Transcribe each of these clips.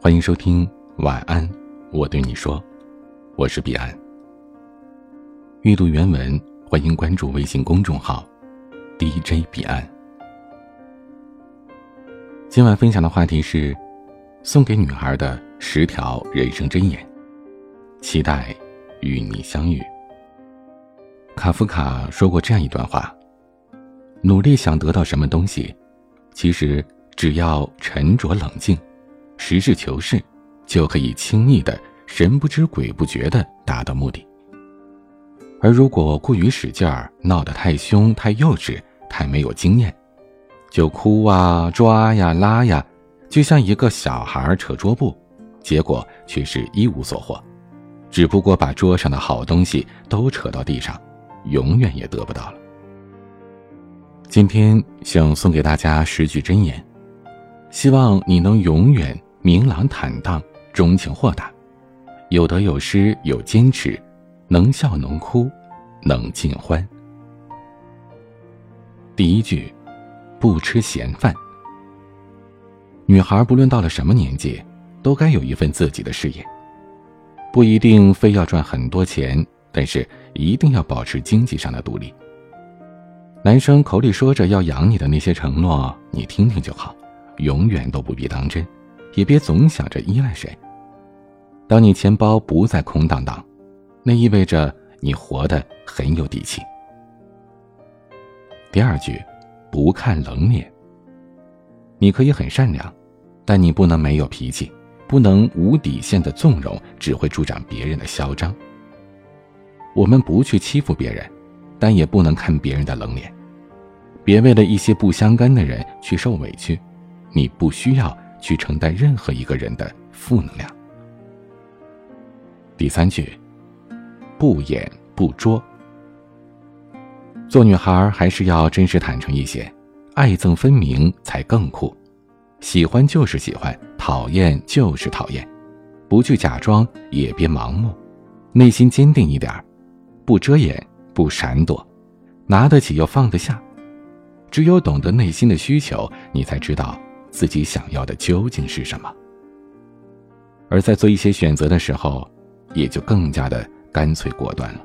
欢迎收听晚安，我对你说，我是彼岸。阅读原文，欢迎关注微信公众号 DJ 彼岸。今晚分享的话题是送给女孩的十条人生箴言，期待与你相遇。卡夫卡说过这样一段话：努力想得到什么东西，其实只要沉着冷静。实事求是，就可以轻易的、神不知鬼不觉的达到目的。而如果过于使劲儿，闹得太凶、太幼稚、太没有经验，就哭啊、抓呀、拉呀，就像一个小孩扯桌布，结果却是一无所获，只不过把桌上的好东西都扯到地上，永远也得不到了。今天想送给大家十句箴言，希望你能永远。明朗坦荡，钟情豁达，有得有失，有坚持，能笑能哭，能尽欢。第一句，不吃闲饭。女孩不论到了什么年纪，都该有一份自己的事业，不一定非要赚很多钱，但是一定要保持经济上的独立。男生口里说着要养你的那些承诺，你听听就好，永远都不必当真。也别总想着依赖谁。当你钱包不再空荡荡，那意味着你活得很有底气。第二句，不看冷脸。你可以很善良，但你不能没有脾气，不能无底线的纵容，只会助长别人的嚣张。我们不去欺负别人，但也不能看别人的冷脸。别为了一些不相干的人去受委屈，你不需要。去承担任何一个人的负能量。第三句，不演不捉。做女孩还是要真实坦诚一些，爱憎分明才更酷。喜欢就是喜欢，讨厌就是讨厌，不去假装，也别盲目，内心坚定一点，不遮掩，不闪躲，拿得起又放得下。只有懂得内心的需求，你才知道。自己想要的究竟是什么？而在做一些选择的时候，也就更加的干脆果断了。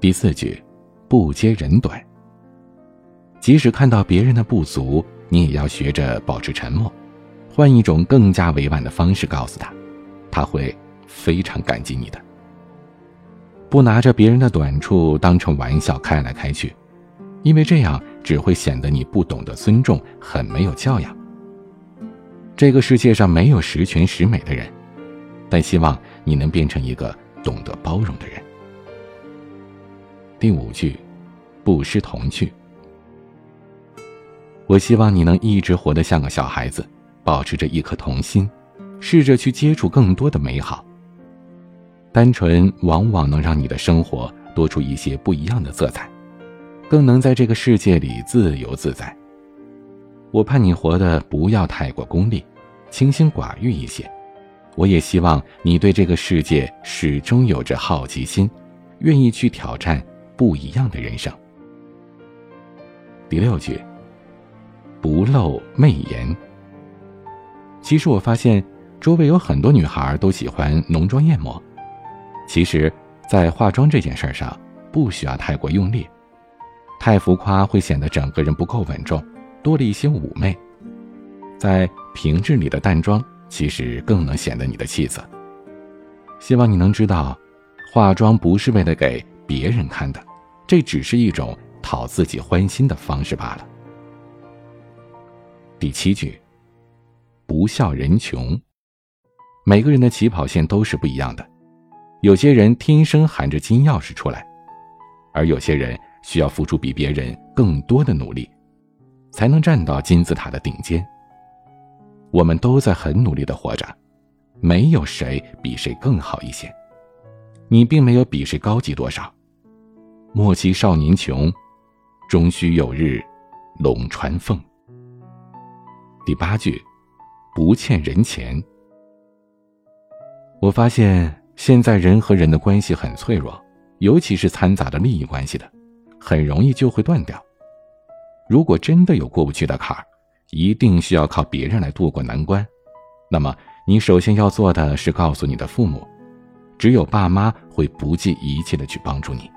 第四句，不揭人短。即使看到别人的不足，你也要学着保持沉默，换一种更加委婉的方式告诉他，他会非常感激你的。不拿着别人的短处当成玩笑开来开去。因为这样只会显得你不懂得尊重，很没有教养。这个世界上没有十全十美的人，但希望你能变成一个懂得包容的人。第五句，不失童趣。我希望你能一直活得像个小孩子，保持着一颗童心，试着去接触更多的美好。单纯往往能让你的生活多出一些不一样的色彩。更能在这个世界里自由自在。我盼你活得不要太过功利，清心寡欲一些。我也希望你对这个世界始终有着好奇心，愿意去挑战不一样的人生。第六句，不露媚颜。其实我发现，周围有很多女孩都喜欢浓妆艳抹，其实，在化妆这件事上，不需要太过用力。太浮夸会显得整个人不够稳重，多了一些妩媚。在平日里的淡妆，其实更能显得你的气色。希望你能知道，化妆不是为了给别人看的，这只是一种讨自己欢心的方式罢了。第七句，不笑人穷。每个人的起跑线都是不一样的，有些人天生含着金钥匙出来，而有些人。需要付出比别人更多的努力，才能站到金字塔的顶尖。我们都在很努力的活着，没有谁比谁更好一些。你并没有比谁高级多少。莫欺少年穷，终须有日龙穿凤。第八句，不欠人钱。我发现现在人和人的关系很脆弱，尤其是掺杂着利益关系的。很容易就会断掉。如果真的有过不去的坎儿，一定需要靠别人来渡过难关，那么你首先要做的是告诉你的父母，只有爸妈会不计一切的去帮助你。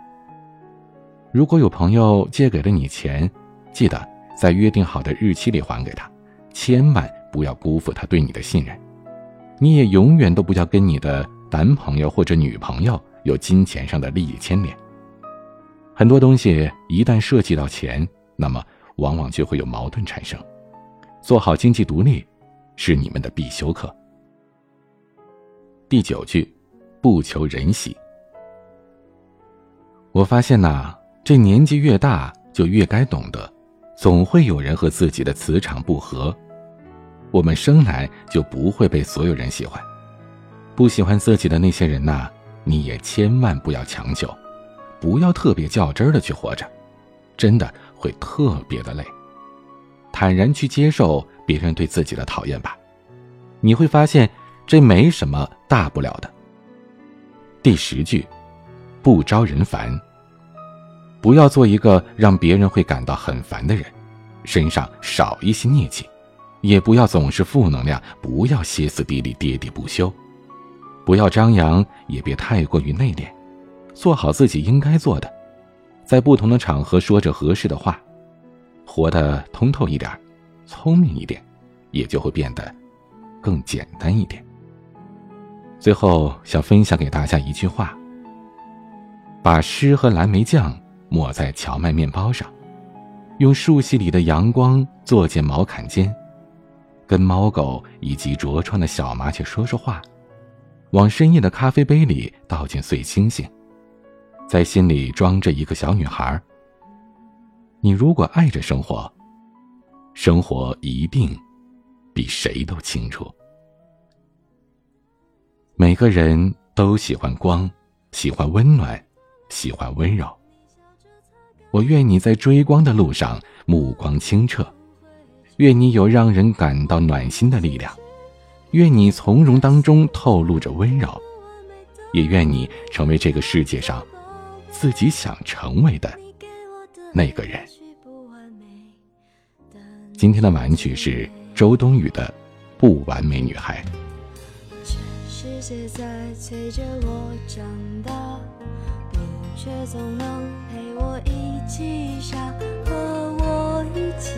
如果有朋友借给了你钱，记得在约定好的日期里还给他，千万不要辜负他对你的信任。你也永远都不要跟你的男朋友或者女朋友有金钱上的利益牵连。很多东西一旦涉及到钱，那么往往就会有矛盾产生。做好经济独立，是你们的必修课。第九句，不求人喜。我发现呐，这年纪越大，就越该懂得，总会有人和自己的磁场不合。我们生来就不会被所有人喜欢，不喜欢自己的那些人呐，你也千万不要强求，不要特别较真的去活着，真的会特别的累。坦然去接受别人对自己的讨厌吧，你会发现这没什么大不了的。第十句，不招人烦。不要做一个让别人会感到很烦的人，身上少一些孽气，也不要总是负能量，不要歇斯底里、喋喋不休，不要张扬，也别太过于内敛，做好自己应该做的，在不同的场合说着合适的话。活得通透一点，聪明一点，也就会变得更简单一点。最后想分享给大家一句话：把诗和蓝莓酱抹在荞麦面包上，用树隙里的阳光做件毛坎肩，跟猫狗以及啄窗的小麻雀说说话，往深夜的咖啡杯里倒进碎星星，在心里装着一个小女孩。你如果爱着生活，生活一定比谁都清楚。每个人都喜欢光，喜欢温暖，喜欢温柔。我愿你在追光的路上目光清澈，愿你有让人感到暖心的力量，愿你从容当中透露着温柔，也愿你成为这个世界上自己想成为的。那个人。今天的晚曲是周冬雨的《不完美女孩》。全世界在催着我长大，你却总能陪我一起傻，和我一起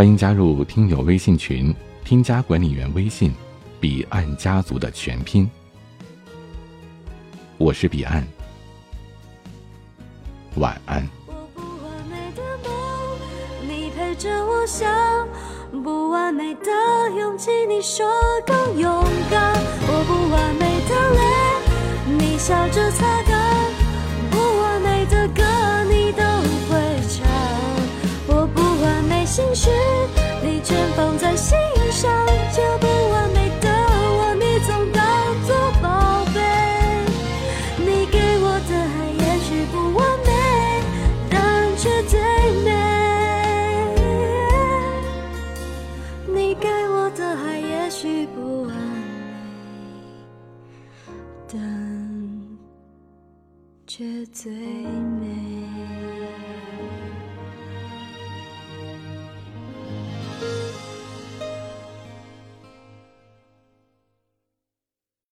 欢迎加入听友微信群，添加管理员微信“彼岸家族”的全拼。我是彼岸，晚安。你陪着我想，不完美的勇气，你说更勇敢。我不完美的泪，你笑着擦干。许不完美但却最美。